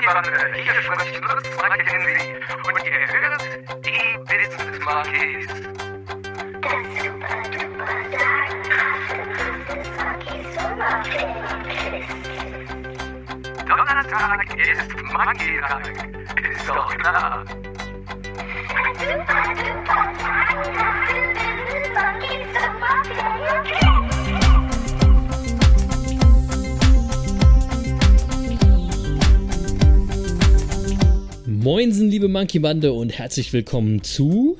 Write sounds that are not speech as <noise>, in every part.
Monkey-Bande, hier spricht Lutz Mackenzie und ihr hört die Business Monkeys. Das super duper Sommerferien-Quiz. Donnerstag ist Monkey-Tag, ist doch klar. Super duper sagenhafte Business Monkeys Sommerferien-Quiz. Moinsen, liebe Monkey-Bande und herzlich willkommen zu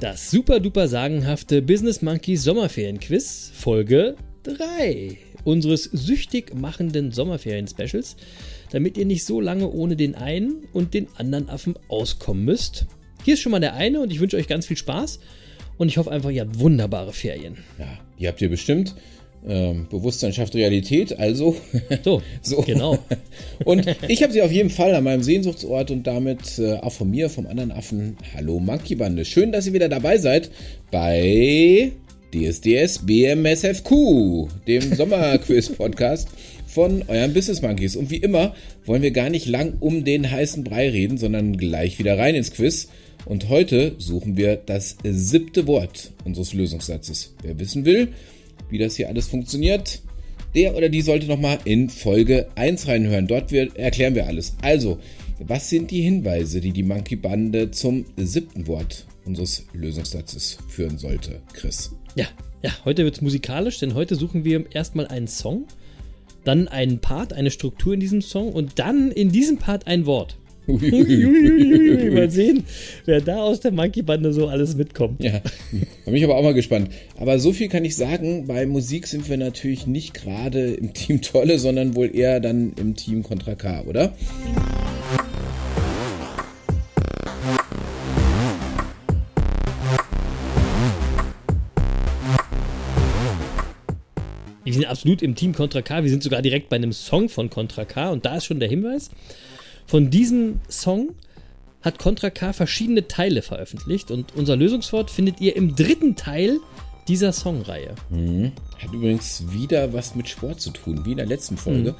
das super duper sagenhafte Business Monkey Sommerferien-Quiz Folge 3 unseres süchtig machenden Sommerferien-Specials, damit ihr nicht so lange ohne den einen und den anderen Affen auskommen müsst. Hier ist schon mal der eine und ich wünsche euch ganz viel Spaß und ich hoffe einfach, ihr habt wunderbare Ferien. Ja, die habt ihr bestimmt. Ähm, Bewusstsein schafft Realität, also. <laughs> So, so. genau. Und ich habe sie auf jeden Fall an meinem Sehnsuchtsort und damit äh, auch von mir, vom anderen Affen. Hallo Monkey Bande. Schön, dass ihr wieder dabei seid bei DSDS BMSFQ, dem <laughs> Sommerquiz-Podcast von euren Business Monkeys. Und wie immer wollen wir gar nicht lang um den heißen Brei reden, sondern gleich wieder rein ins Quiz. Und heute suchen wir das siebte Wort unseres Lösungssatzes. Wer wissen will, wie das hier alles funktioniert, der oder die sollte nochmal in Folge 1 reinhören. Dort wir, erklären wir alles. Also, was sind die Hinweise, die die Monkey Bande zum siebten Wort unseres Lösungssatzes führen sollte, Chris? Ja, ja, heute wird es musikalisch, denn heute suchen wir erstmal einen Song, dann einen Part, eine Struktur in diesem Song und dann in diesem Part ein Wort. Uiuiuiui, Mal <laughs> sehen, wer da aus der Monkey-Bande so alles mitkommt. Ja, da bin ich aber auch mal gespannt. Aber so viel kann ich sagen, bei Musik sind wir natürlich nicht gerade im Team Tolle, sondern wohl eher dann im Team Contra K, oder? Wir sind absolut im Team Contra K. Wir sind sogar direkt bei einem Song von Contra K. Und da ist schon der Hinweis. Von diesem Song hat Contra K verschiedene Teile veröffentlicht. Und unser Lösungswort findet ihr im dritten Teil dieser Songreihe. Hat übrigens wieder was mit Sport zu tun, wie in der letzten Folge.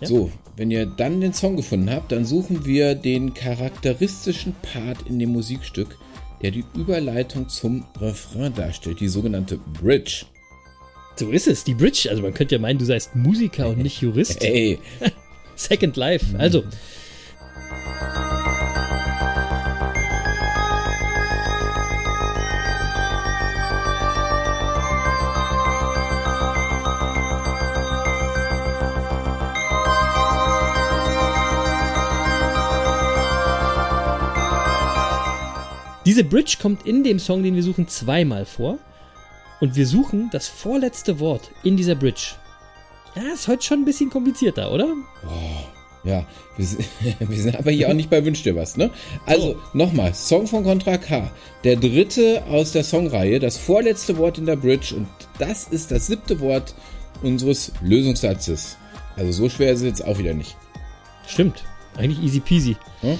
Ja. So, wenn ihr dann den Song gefunden habt, dann suchen wir den charakteristischen Part in dem Musikstück, der die Überleitung zum Refrain darstellt, die sogenannte Bridge. So ist es, die Bridge. Also man könnte ja meinen, du seist Musiker und nicht Jurist. Ey, <laughs> Second Life. Also. Diese Bridge kommt in dem Song, den wir suchen, zweimal vor. Und wir suchen das vorletzte Wort in dieser Bridge. Ja, ist heute schon ein bisschen komplizierter, oder? ja, wir sind, <laughs> wir sind aber hier auch nicht bei Wünsch dir was, ne? Also, nochmal, Song von Contra K. Der dritte aus der Songreihe, das vorletzte Wort in der Bridge und das ist das siebte Wort unseres Lösungssatzes. Also so schwer ist es jetzt auch wieder nicht. Stimmt. Eigentlich easy peasy. Hm?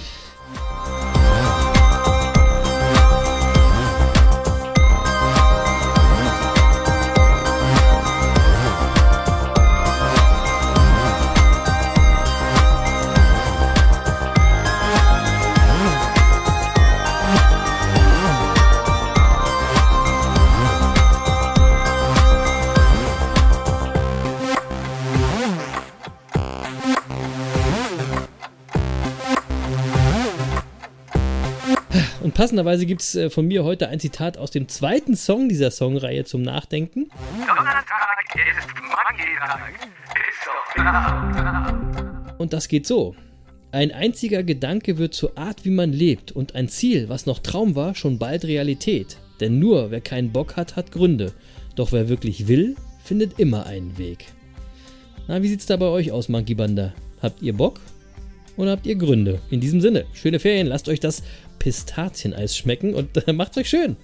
Passenderweise gibt es äh, von mir heute ein Zitat aus dem zweiten Song dieser Songreihe zum Nachdenken. Donnerstag ist. Und das geht so. Ein einziger Gedanke wird zur Art, wie man lebt, und ein Ziel, was noch Traum war, schon bald Realität. Denn nur wer keinen Bock hat, hat Gründe. Doch wer wirklich will, findet immer einen Weg. Na, wie sieht's da bei euch aus, Monkey Banda? Habt ihr Bock? Oder habt ihr Gründe? In diesem Sinne, schöne Ferien, lasst euch das Pistazieneis schmecken und äh, <laughs> macht's euch schön.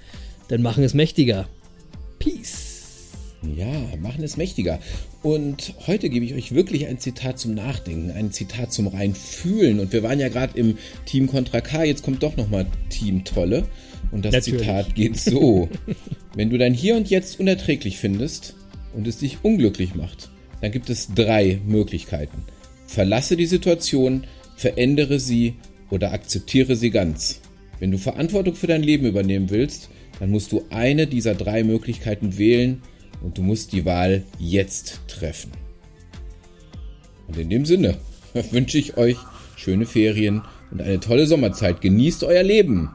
Denn machen es mächtiger. Peace. Ja, machen es mächtiger. Und heute gebe ich euch wirklich ein Zitat zum Nachdenken, ein Zitat zum rein Fühlen. Und wir waren ja gerade im Team Contra K, jetzt kommt doch nochmal Team Tolle. Und das Natürlich. Zitat geht so. <laughs> Wenn du dein Hier und Jetzt unerträglich findest und es dich unglücklich macht, dann gibt es drei Möglichkeiten. Verlasse die Situation, verändere sie oder akzeptiere sie ganz. Wenn du Verantwortung für dein Leben übernehmen willst, dann musst du eine dieser drei Möglichkeiten wählen und du musst die Wahl jetzt treffen. Und in dem Sinne <laughs> wünsche ich euch schöne Ferien und eine tolle Sommerzeit. Genießt euer Leben.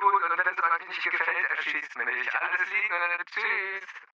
Gut und wenn es euch nicht gefällt, erschießt mir nicht. Alles Liebe. Tschüss.